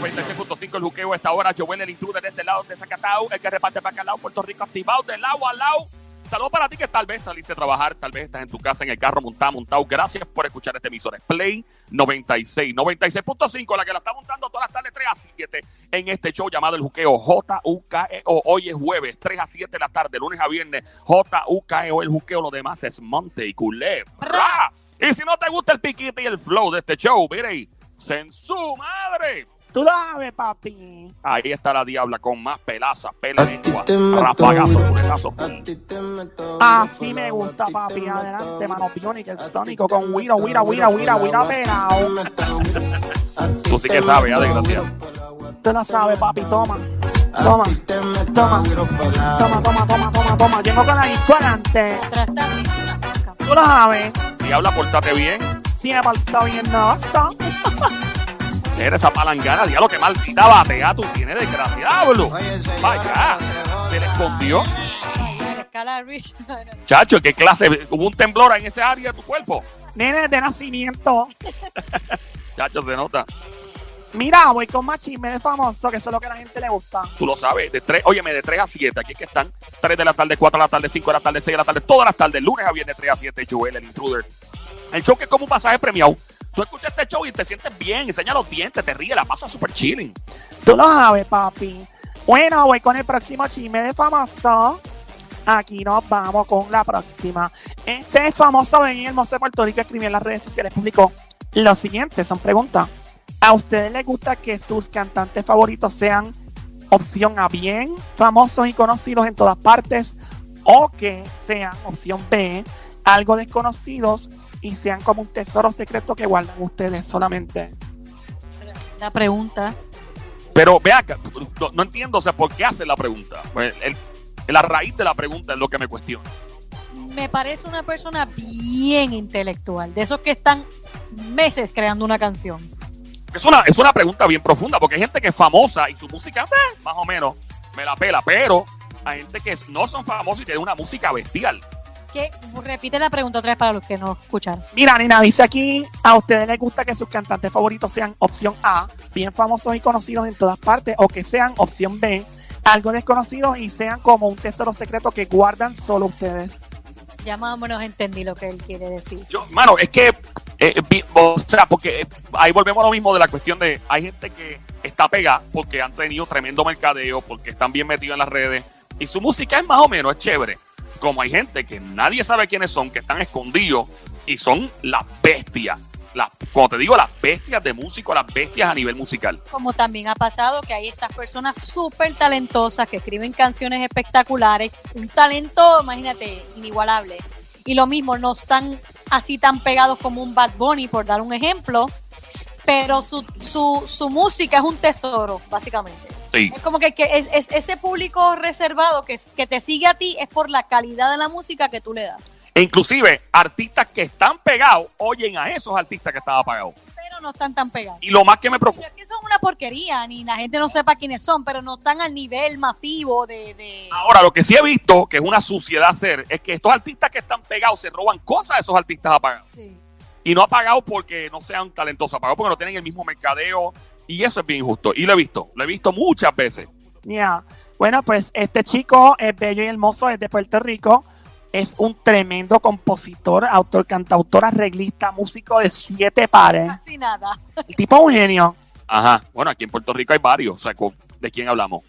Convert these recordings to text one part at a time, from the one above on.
Play 96.5 el juqueo a esta hora. Joel, el intruder de este lado de Zacatau, el que reparte para acá lado, Puerto Rico activado de lado a lado. Saludos para ti que tal vez saliste a trabajar, tal vez estás en tu casa, en el carro, montado, montado. Gracias por escuchar este emisor. Play 96, 96.5, la que la está montando todas las tardes 3 a 7 en este show llamado El Juqueo J-U-K-E-O. Hoy es jueves, 3 a 7 de la tarde, lunes a viernes. J-U-K-E-O, El Juqueo. Lo demás es Monte y Culebra. Y si no te gusta el piquite y el flow de este show, mire en su madre. Tú lo sabes, papi. Ahí está la diabla con más pelaza, pela lengua, rafagazo, fuletazo, Así me gusta, papi. Adelante, mano el Sónico con Wiro, Wira, Wira, Wira, Wira, la pelao. Tú sí que sabes, ya, desgraciado. La Tú lo sabes, papi. Toma. Toma. Toma. La Toma, toma, toma, toma, toma. Llego con la vaca. Tú lo sabes. Diabla, pórtate bien. Si me falta bien, no. está. Eres esa palangana, diablo, que maldita batea tú tienes, desgraciado. Vaya, se le escondió. Chacho, ¿qué clase? ¿Hubo un temblor en ese área de tu cuerpo? Nene de nacimiento. Chacho, se nota. Mira, voy con más chisme de famoso, que eso es lo que a la gente le gusta. Tú lo sabes. De tres, óyeme, de 3 a 7. Aquí es que están. 3 de la tarde, 4 de la tarde, 5 de la tarde, 6 de la tarde. Todas las tardes, lunes a viernes, 3 a 7. Joel, el intruder. El show que es como un pasaje premiado. Tú escuchas este show y te sientes bien, enseña los dientes, te ríes, la pasas súper chilling. Tú lo sabes, papi. Bueno, voy con el próximo chisme de famoso. Aquí nos vamos con la próxima. Este famoso ven y hermoso de Puerto Rico escribió en las redes sociales, publicó lo siguiente, son preguntas. ¿A ustedes les gusta que sus cantantes favoritos sean opción A bien, famosos y conocidos en todas partes, o que sean opción B, algo desconocidos y sean como un tesoro secreto que guardan ustedes solamente? La pregunta. Pero ve acá, no, no entiendo, o sea, ¿por qué hace la pregunta? Pues, el- la raíz de la pregunta es lo que me cuestiona. Me parece una persona bien intelectual, de esos que están meses creando una canción. Es una, es una pregunta bien profunda, porque hay gente que es famosa y su música, eh, más o menos, me la pela, pero hay gente que no son famosos y tienen una música bestial. Que repite la pregunta otra vez para los que no escucharon. Mira, Nina, dice aquí, ¿a ustedes les gusta que sus cantantes favoritos sean opción A, bien famosos y conocidos en todas partes, o que sean opción B, algo desconocidos y sean como un tesoro secreto que guardan solo ustedes? Ya más o menos entendí lo que él quiere decir. Yo, mano, es que, eh, vi- o sea, porque eh, ahí volvemos a lo mismo de la cuestión de, hay gente que está pegada porque han tenido tremendo mercadeo, porque están bien metidos en las redes, y su música es más o menos, es chévere. Como hay gente que nadie sabe quiénes son, que están escondidos y son las bestias. Las, como te digo, las bestias de músico, las bestias a nivel musical. Como también ha pasado que hay estas personas súper talentosas que escriben canciones espectaculares, un talento, imagínate, inigualable. Y lo mismo, no están así tan pegados como un Bad Bunny, por dar un ejemplo, pero su, su, su música es un tesoro, básicamente. Sí. Es como que, que es, es- ese público reservado que, que te sigue a ti es por la calidad de la música que tú le das. E inclusive, artistas que están pegados oyen a esos artistas que estaban apagados. Pero no están tan pegados. Y lo más que me Pero preocupa, es que son una porquería, ni la gente no sepa quiénes son, pero no están al nivel masivo de... de- ahora lo que sí he visto, que es una suciedad hacer, es que estos artistas que están pegados se roban cosas de esos artistas apagados. Sí. Y no apagados porque no sean talentosos, apagados porque no tienen el mismo mercadeo. Y eso es bien injusto. Y lo he visto, lo he visto muchas veces. Ya. Bueno, pues este chico es bello y hermoso, es de Puerto Rico. Es un tremendo compositor, autor, cantautor, arreglista, músico de siete pares. Casi nada. El tipo es un genio. Ajá. Bueno, aquí en Puerto Rico hay varios. O sea, ¿de quién hablamos?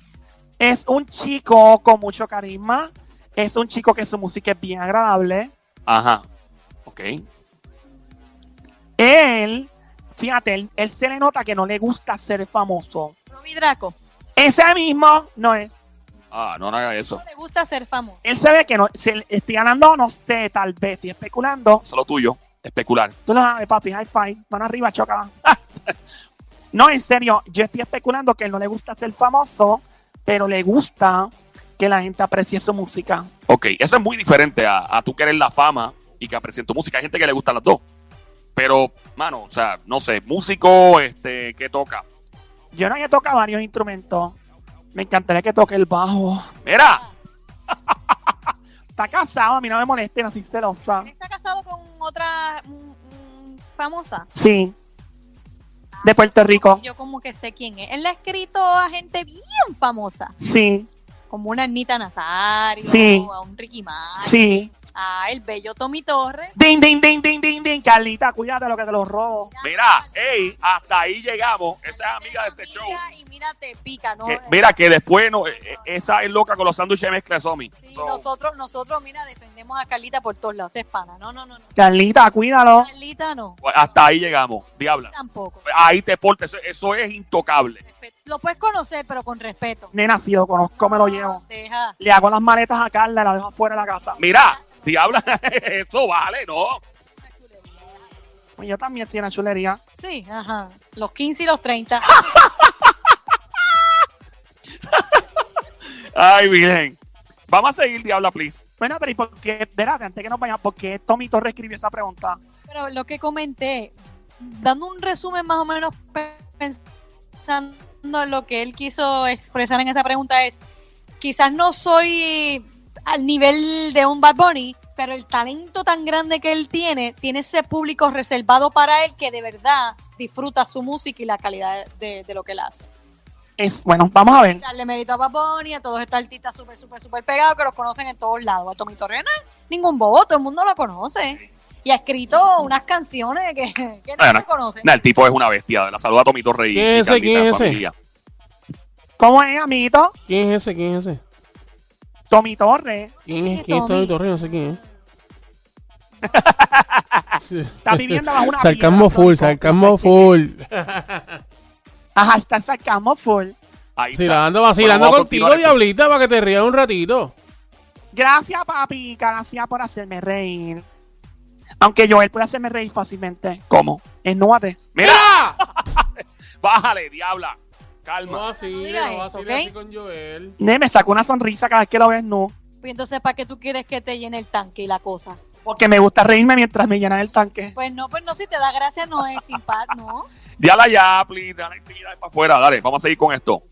Es un chico con mucho carisma. Es un chico que su música es bien agradable. Ajá. Ok. Él, fíjate, él, él se le nota que no le gusta ser famoso. Robbie Draco, Ese mismo no es. Ah, no, no haga eso. no le gusta ser famoso. Él se ve que no, se estoy ganando, no sé, tal vez, estoy especulando. Eso es lo tuyo. Especular. Tú lo sabes, papi, high five, mano arriba, choca. no, en serio, yo estoy especulando que él no le gusta ser famoso, pero le gusta que la gente aprecie su música. Ok, eso es muy diferente a, a tú querer la fama y que aprecien tu música. Hay gente que le gustan las dos. Pero, mano, o sea, no sé, músico, este, que toca. Yo no que toca varios instrumentos. Me encantaría que toque el bajo. Mira, Está casado, a mí no me moleste, no soy celosa. ¿Él está casado con otra mm, famosa? Sí, de Puerto Rico. Yo como que sé quién es. Él le ha escrito a gente bien famosa, Sí, como una Anita Nazario, Sí. a un Ricky Martin, sí. A el bello Tommy Torres. Ding, ding, ding, ding, ding, ding. Carlita, cuídate lo que te lo robo. Mira, hey, hasta ahí llegamos. Esa es amiga de este show. Y mira, te pica, ¿no? Que- mira que después no, eh, eh, esa es loca con los sándwiches de mezcla de Somi. Sí, So, nosotros, nosotros, mira, defendemos a Carlita por todos lados, es pana. No, no, no, no. Carlita, cuídalo. Carlita no, pues, hasta ahí llegamos, diabla. tampoco. Ahí te portes, eso, eso es intocable. Respeto. Lo puedes conocer, pero con respeto. Nena, si lo conozco, me lo llevo. Deja. Le hago las maletas a Carla y la dejo afuera de la casa. Mira, diabla, eso vale, ¿no? Pues yo también soy una chulería. Sí, ajá. Los 15 y los 30. Ay, virgen. Vamos a seguir, diabla, please. Bueno, pero ¿y por qué? Verá, antes que nos vayamos, ¿por qué Tommy Torres escribió esa pregunta? Pero lo que comenté, dando un resumen más o menos pensando en lo que él quiso expresar en esa pregunta es, quizás no soy al nivel de un Bad Bunny, pero el talento tan grande que él tiene, tiene ese público reservado para él que de verdad disfruta su música y la calidad de, de lo que él hace. Es, bueno, vamos a ver. Darle mérito a Bad Bunny, a todos estos artistas súper, súper, súper pegados que los conocen en todos lados. A Tommy es ningún bobo, todo el mundo lo conoce. Y ha escrito unas canciones que, que no se conocen. El tipo es una bestia. La saluda a Tommy Torre y, ¿Quién es ese? ¿Quién es ese? ¿Cómo es, amiguito? ¿Quién es ese? ¿Quién es ese? Tommy Torres ¿Quién ¿Quién es? es ¿Quién es Tommy? Torres? No sé quién es. Está viviendo bajo una Sarcasmo full, sarcasmo full. Ajá, está sarcasmo full. Ahí Sí, está. la ando vacilando Bueno, a contigo, diablita, para que te rías un ratito. Gracias, papi. Gracias por hacerme reír. Aunque Joel puede hacerme reír fácilmente. ¿Cómo? Esnúate. Mira, bájale, diabla. No Calma. vaciles, digas no eso, vaciles ¿ok? así con Joel. Ne, me saca una sonrisa cada vez que lo ves nu. Pues entonces, ¿para qué tú quieres que te llene el tanque y la cosa? Porque me gusta reírme mientras me llenan el tanque. Pues no, pues no, si te da gracia no es simpático, ¿no? Diabla ya, please. Dale actividad para afuera. Dale, vamos a seguir con esto.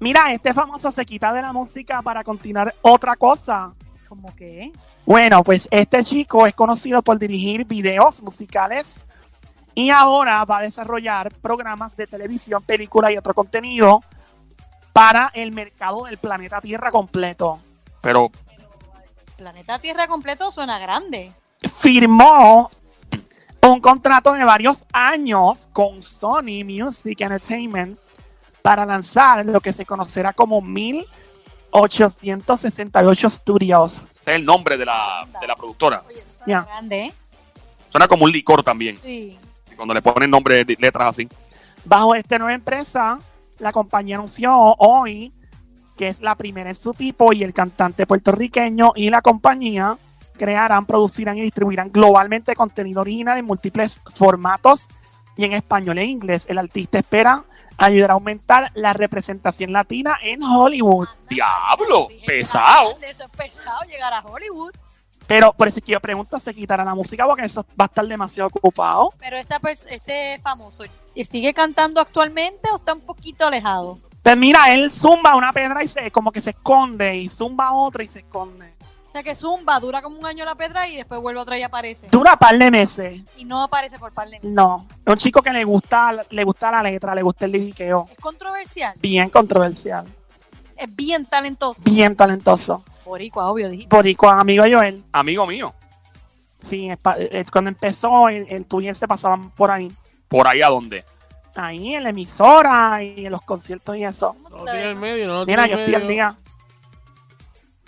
Mira, este famoso se quita de la música para continuar otra cosa. ¿Cómo que? Bueno, pues este chico es conocido por dirigir videos musicales y ahora va a desarrollar programas de televisión, película y otro contenido para el mercado del planeta Tierra completo. Pero, Planeta Tierra completo suena grande. Firmó un contrato de varios años con Sony Music Entertainment para lanzar lo que se conocerá como 1868 Studios. ese es el nombre de la, de la productora. Oye, suena Ya. grande, ¿eh? Suena como un licor también. Sí. Cuando le ponen nombre de letras así. Bajo esta nueva empresa, la compañía anunció hoy que es la primera en su tipo y el cantante puertorriqueño y la compañía crearán, producirán y distribuirán globalmente contenido original en múltiples formatos y en español e inglés. El artista espera ayudar a aumentar la representación latina en Hollywood. Diablo, pesado. Eso es pesado llegar a Hollywood. Pero por eso es que yo pregunto, ¿se quitará la música? Porque eso va a estar demasiado ocupado. Pero esta este famoso, ¿sigue cantando actualmente o está un poquito alejado? Pues mira, él zumba una pedra y se como que se esconde y zumba otra y se esconde. O sea que Zumba dura como un año la pedra y después vuelve otra y aparece. Dura par de meses. Y no aparece por par de meses. No, es un chico que le gusta, le gusta la letra, le gusta el liriqueo. Es controversial. Bien controversial, Es bien talentoso. bien talentoso. Boricua, obvio, dijiste. Boricua, amigo Joel. Amigo mío. Sí, es pa- eh, cuando empezó, el, el tú y él se pasaban por ahí. Por ahí a dónde. Ahí en la emisora y en los conciertos y eso. ¿Cómo tú No al no? medio, no lo Mira, yo estoy al día.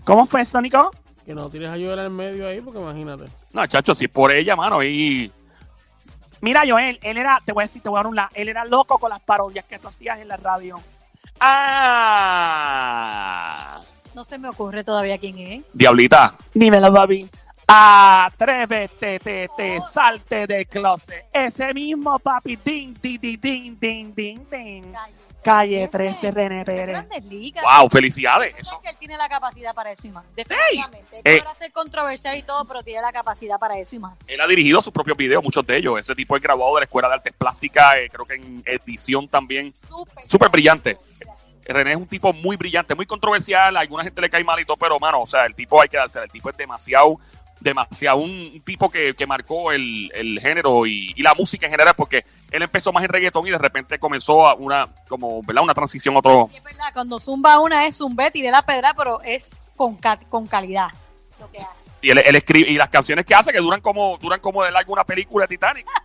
¿Cómo fue, Sónico? Que no tires a Joel al medio ahí, porque imagínate. No, chacho, si es por ella, mano. Y Mira, Joel, él era, te voy a decir, te voy a dar un la, él era loco con las parodias que tú hacías en la radio. Ah. No se me ocurre todavía quién es. Diablita. Dímelo, papi. Atrévete, te, te, salte del closet. Ese mismo, papi. Ding, ding, ding, ding, ding, ding, ding. Calle 13, René Pérez. Grandes ligas. Wow, felicidades. Yo creo que él tiene la capacidad para eso y más. Definitivamente. Él Eh. podrá ser controversial y todo, pero tiene la capacidad para eso y más. Él ha dirigido sus propios videos, muchos de ellos. Ese tipo es graduado de la Escuela de Artes Plásticas, eh, creo que en edición también. Súper, Súper brillante. René es un tipo muy brillante, muy controversial. A alguna gente le cae mal y todo, pero, mano, o sea, el tipo hay que dársela. El tipo es demasiado demasiado. Un tipo que, que marcó el, el género y, y la música en general, porque él empezó más en reggaetón y de repente comenzó a una, como, ¿verdad? Una transición a otro. Y es verdad, cuando zumba una es zumbet y de la pedra, pero es con, con calidad lo que hace. Y él, él escribe, y las canciones que hace que duran como, duran como de largo una película de Titanic.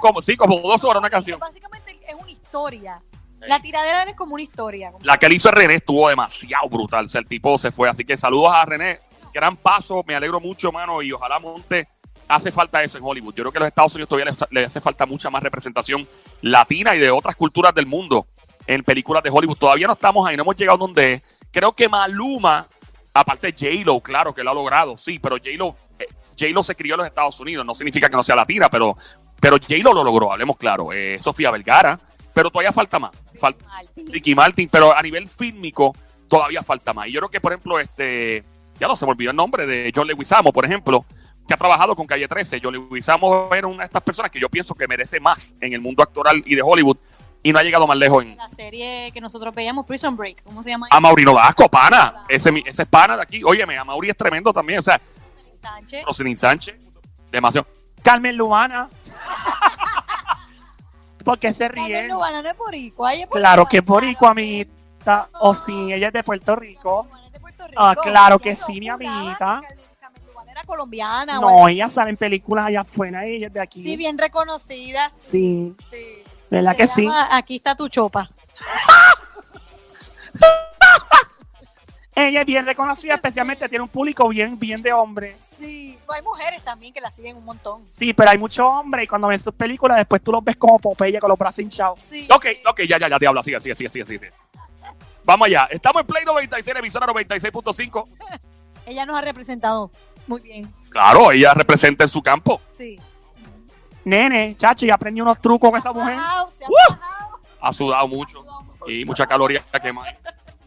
Como, sí, como dos horas una canción. Básicamente es una historia. La tiradera es como una historia. La que él hizo a René estuvo demasiado brutal. O sea, el tipo se fue. Así que saludos a René. Gran paso. Me alegro mucho, mano. Y ojalá monte. Hace falta eso en Hollywood. Yo creo que a los Estados Unidos todavía le, le hace falta mucha más representación latina y de otras culturas del mundo en películas de Hollywood. Todavía no estamos ahí, no hemos llegado donde es. Creo que Maluma, aparte de J-Lo, claro que lo ha logrado, sí, pero J-Lo, eh, J-Lo se crió en los Estados Unidos. No significa que no sea latina, pero, pero J-Lo lo logró, hablemos claro. Eh, Sofía Vergara, pero todavía falta más. Falta, Martín. Ricky Martin, pero a nivel fílmico todavía falta más. Y yo creo que, por ejemplo, este, ya no se me olvidó el nombre de John Leguizamo, por ejemplo, que ha trabajado con Calle 13. John Leguizamo era una de estas personas que yo pienso que merece más en el mundo actoral y de Hollywood y no ha llegado más lejos en... La serie que nosotros veíamos, Prison Break, ¿cómo se llama? A Maurino Lasco, pana. Ese, ese es pana de aquí. Óyeme, a Mauri es tremendo también. O sea, Sánchez. Roselyn Sánchez, demasiado. Carmen Luana. ¿Por qué se ríen? No es boricua, ella es Claro que es boricua, amiguita. O sí, ella es de Puerto Rico. Es de Puerto Ah, Rico. claro que sí, mi amiguita. era colombiana. No, ella sale en películas allá afuera, ella es de aquí. Sí, bien reconocida. Sí, Sí. ¿verdad Se que sí? Aquí está tu chopa. Ella es bien reconocida, especialmente tiene un público bien, bien de hombres. Sí. Hay mujeres también que la siguen un montón. Sí, pero hay muchos hombres y cuando ven sus películas después tú los ves como Popeye con los brazos hinchados. Sí. Ok, ok, ya, ya, ya, diablo. Sigue, sigue, sigue, sigue, sigue. Vamos allá. Estamos en Play 96, emisora 96.5. Ella nos ha representado muy bien. Claro, ella representa en su campo. Sí. Nene, chacho, y aprendí unos trucos con esa mujer. Bajao, se ha ¡Uh! bajado. Ha sudado mucho y mucha caloría quemada.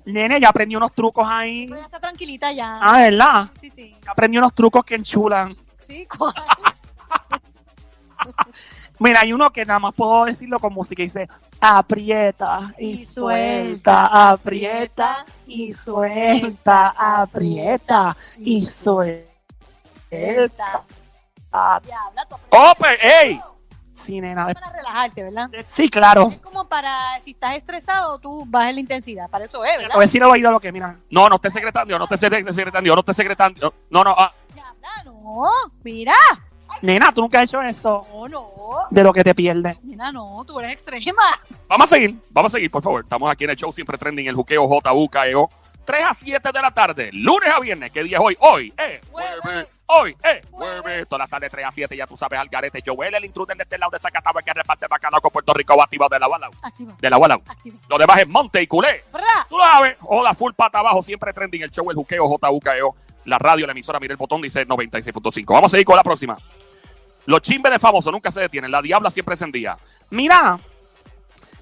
Nene, ya aprendí unos trucos ahí. Pero ya está tranquilita ya. Ah, ¿verdad? Sí, sí. Ya aprendí unos trucos que enchulan. Sí, ¿cuál? Mira, hay uno que nada más puedo decirlo con música y dice aprieta y, Y suelta, suelta, aprieta y suelta, aprieta y suelta. Ah, Diabla, tú aprendes ¡Oh, pues, ey! Sí, nena. de- Para relajarte, ¿verdad? Sí, claro. Es como para, si estás estresado, tú bajas la intensidad. Para eso es, ¿verdad? a decir al oído lo que, mira. No, no esté secretando, no esté secretando, no esté secretando. No, no, ah, Diabla, no. Mira. Nena, tú nunca has hecho eso. No, no. De lo que te pierdes. Mira, no. Tú eres extrema. Vamos a seguir, vamos a seguir, por favor. Estamos aquí en el show siempre trending, el juqueo JUKEO. 3 a 7 de la tarde, lunes a viernes. ¿Qué día es hoy? Hoy, eh, Jueves. jueves. Hoy, eh, Jueves. Todas las tardes, 3 a 7, ya tú sabes, al garete. Joel, el intruder de este lado de Zacatau, el que reparte bacalao con Puerto Rico, va activado de la. Activa. De la. Activa. Lo demás es Monte y Culé. Bra. Tú lo sabes, hola, full pata abajo, siempre trending el show, el juqueo, JUKEO, la radio, la emisora, mira el botón, dice 96.5. Vamos a seguir con la próxima. Los chimbes de famosos nunca se detienen, la diabla siempre encendía. Mira,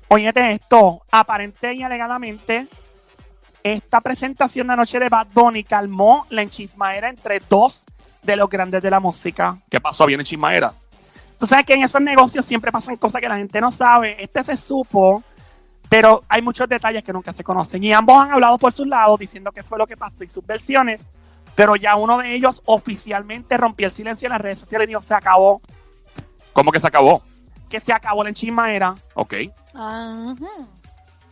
óyete esto. Aparente y alegadamente, esta presentación de anoche de Bad Bunny calmó la enchismaera entre dos de los grandes de la música. ¿Qué pasó? Viene Chismaera. Tú sabes que en esos negocios siempre pasan cosas que la gente no sabe. Este se supo, pero hay muchos detalles que nunca se conocen. Y ambos han hablado por sus lados diciendo qué fue lo que pasó y sus versiones. Pero ya uno de ellos oficialmente rompió el silencio en las redes sociales y dijo, se acabó. ¿Cómo que se acabó? Que se acabó la enchismaera. Ok. Ajá.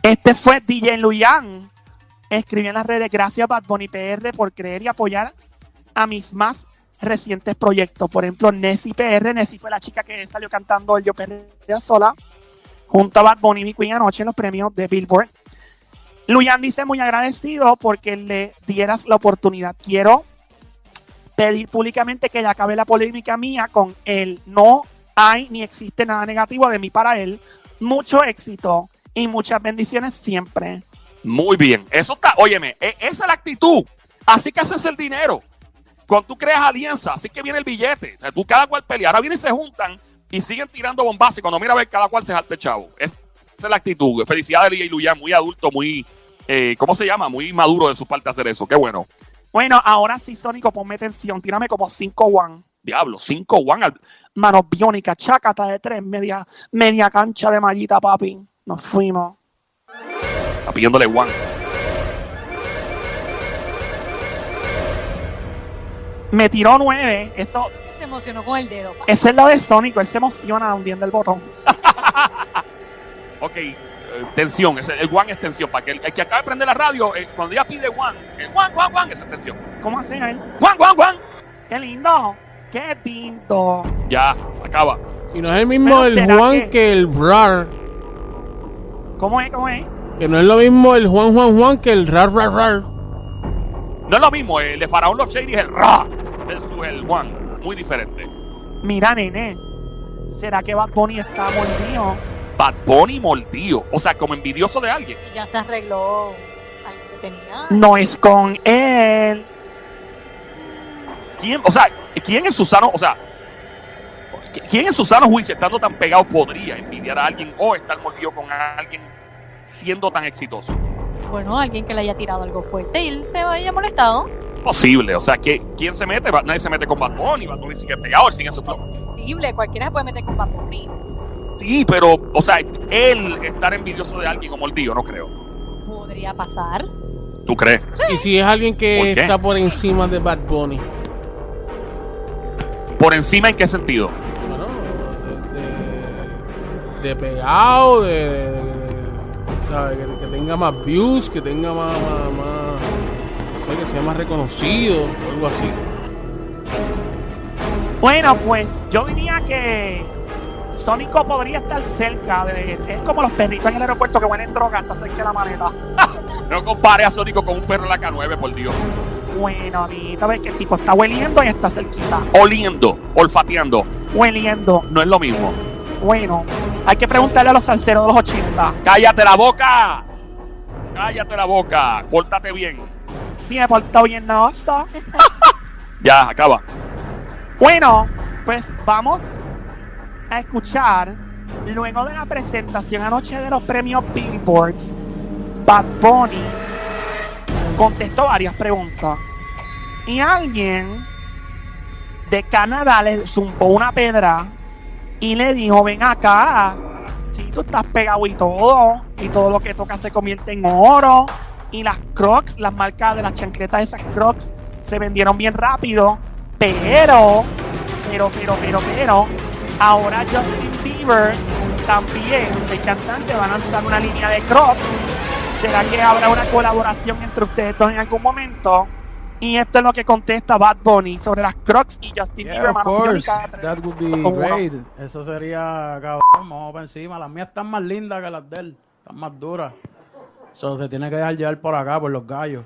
Este fue DJ Luyan. Escribió en las redes, gracias Bad Bunny PR por creer y apoyar a mis más recientes proyectos. Por ejemplo, Nessie PR. Nessie fue la chica que salió cantando el Yo Perrea Sola junto a Bad Bunny y Queen anoche en los premios de Billboard. Luyan dice muy agradecido porque le dieras la oportunidad. Quiero pedir públicamente que ya acabe la polémica mía con él. No hay ni existe nada negativo de mí para él. Mucho éxito y muchas bendiciones siempre. Muy bien. Eso está, óyeme, e- esa es la actitud. Así que haces el dinero. Cuando tú creas alianza, así que viene el billete. O sea, tú cada cual pelea. Ahora vienen y se juntan y siguen tirando bombas. Y cuando mira a ver, cada cual se jalta el chavo. Es- esa es la actitud. Felicidades, y Luyan. Muy adulto, muy, eh, ¿cómo se llama? Muy maduro de su parte hacer eso. Qué bueno. Bueno, ahora sí, Sónico, ponme atención. Tírame como 5 one. Diablo, 5 one al- Manos biónicas, chácata de tres, media, media cancha de mallita, papi. Nos fuimos. Está pidiéndole one. Me tiró nueve. Eso, Se emocionó con el dedo. pa. ese es lo de Sónico. Él se emociona hundiendo el botón. Ok, eh, tensión. ese- el one es tensión. Para que el, el que acaba de prender la radio, eh, cuando ella pide one, el one, one, one, esa es tensión. ¿Cómo hacen él? One, one, one. ¡Qué lindo! ¡Qué lindo! Ya, acaba. Y no es el mismo Pero el ¿será Juan que- que, el Rar. ¿Cómo es? ¿Cómo es? Que no es lo mismo el Juan Juan Juan que el Rar Rar Rar. No es lo mismo, el de Faraón Love Shady es el Ra. Es el one. Muy diferente. Mira, nene. ¿Será que Bad Bunny está mordido? Bad Bunny mordido. O sea, como envidioso de alguien. Y ya se arregló que tenía. No es con él. ¿Quién, o sea, quién en su sano, o sea, quién en su sano juicio estando tan pegado podría envidiar a alguien o estar mordido con alguien siendo tan exitoso? Bueno, alguien que le haya tirado algo fuerte y él se haya molestado. Posible, o sea, que ¿quién se mete? Nadie se mete con Bad Bunny, Bad Bunny sigue pegado, él sigue su flow. Sensible, cualquiera se puede meter con Bad Bunny. Sí, pero, o sea, él estar envidioso de alguien o mordido, no creo. Podría pasar. ¿Tú crees? Y si es alguien ¿Por que está por encima de Bad Bunny. ¿Por encima en qué sentido? Bueno, de, de, de pegado, de, de- de- ¿sabe? Que, que tenga más views, que tenga más, más, más- que sea más reconocido, o algo así. Bueno, pues yo diría que Sónico podría estar cerca de. Es como los perritos en el aeropuerto que huelen droga hasta cerca de la maleta. No compare a Sónico con un perro en la K9, por Dios. Bueno, amiguita, ves que el tipo está hueliendo y está cerquita. Oliendo, olfateando, Hueliendo. no es lo mismo. Bueno, hay que preguntarle a los salseros de los 80. ¡Cállate la boca! ¡Cállate la boca! Pórtate bien. Si me he portado bien, está. Ya, acaba. Bueno, pues vamos a escuchar, luego de la presentación anoche de los premios Billboards, Bad Bunny contestó varias preguntas. Y alguien de Canadá le zumbó una pedra y le dijo, ven acá, si tú estás pegado y todo, y todo lo que toca se convierte en oro, y las crocs, las marcas de las chancletas esas crocs, se vendieron bien rápido, pero, pero, pero, pero, pero, ahora Justin Bieber también, el cantante, va a lanzar una línea de crocs. ¿Será que habrá una colaboración entre ustedes dos en algún momento? Y esto es lo que contesta Bad Bunny sobre las crocs y Justin Yeah, Bieber. of course. That would be uno. great. Eso sería, cabrón, vamos para encima. Las mías están más lindas que las de él. Están más duras. So, se tiene que dejar llevar por acá, por los gallos.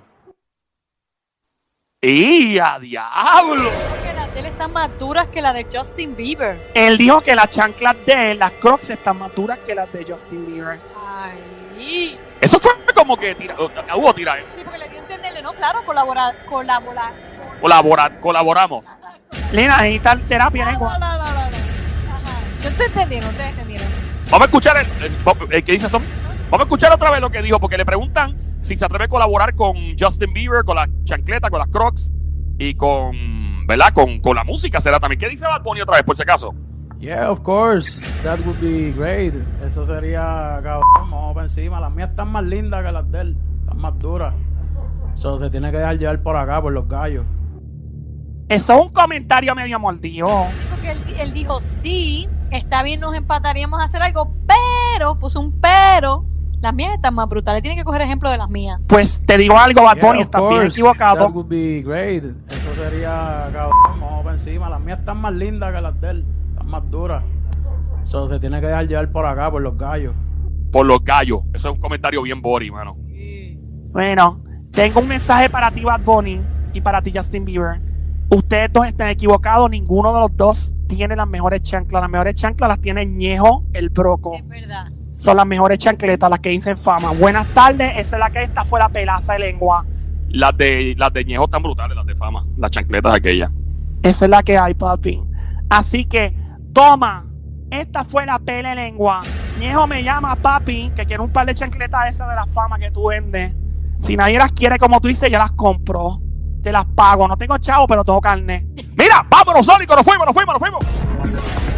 ¡Y a diablo! Porque las de él están más duras que las de Justin Bieber. Él dijo que las chanclas de él, las crocs, están más duras que las de Justin Bieber. Ay. Eso fue como que tira, hubo tira, ¿eh? Sí, porque le dio a entenderle, ¿no? Claro, colaborar, colaborar. Colabora- colaboramos. Lina, necesitas terapia No, lengua. no, no, no, no. Ajá. Yo te entendieron, ustedes entendieron. Vamos a escuchar el, el- el que dice Tom. Vamos a escuchar otra vez lo que dijo, porque le preguntan si se atreve a colaborar con Justin Bieber, con la chancleta, con las crocs y con, ¿verdad? Con, con la música será también. ¿Qué dice Bad Bunny otra vez, por si acaso? Yeah, of course. That would be great. Eso sería, cabrón, vamos para encima. Las mías están más lindas que las de él. Están más duras. So, se tiene que dejar llevar por acá, por los gallos. Eso es un comentario medio mordido. Sí, porque él, él dijo, sí, está bien, nos empataríamos a hacer algo, pero, puso un pero, las mías están más brutales. Tiene que coger ejemplo de las mías. Pues te digo algo, Bad Yeah, Bunny, of estás bien equivocado. That would be great. Eso sería, cabrón, vamos para encima. Las mías están más lindas que las de él. Están más duras. So, se tiene que dejar llevar por acá, por los gallos. Por los gallos. Eso es un comentario bien body, mano. Bueno, tengo un mensaje para ti, Bad Bunny, y para ti, Justin Bieber. Ustedes dos están equivocados, ninguno de los dos tiene las mejores chanclas. Las mejores chanclas las tiene Ñejo, el Broco. Es verdad. Son las mejores chancletas, las que dicen fama. Buenas tardes, esa es la que esta fue la pelaza de lengua. Las de, las de Ñejo están brutales, las de fama. Las chancletas aquellas. Esa es la que hay, papi. Así que, toma. Esta fue la pele de lengua. Ñejo me llama, papi, que quiero un par de chancletas esas de la fama que tú vendes. Si nadie las quiere como tú dices, yo las compro. Te las pago. No tengo chavo, pero tengo carne. Mira, vámonos, Sónico, nos fuimos, nos fuimos, nos fuimos.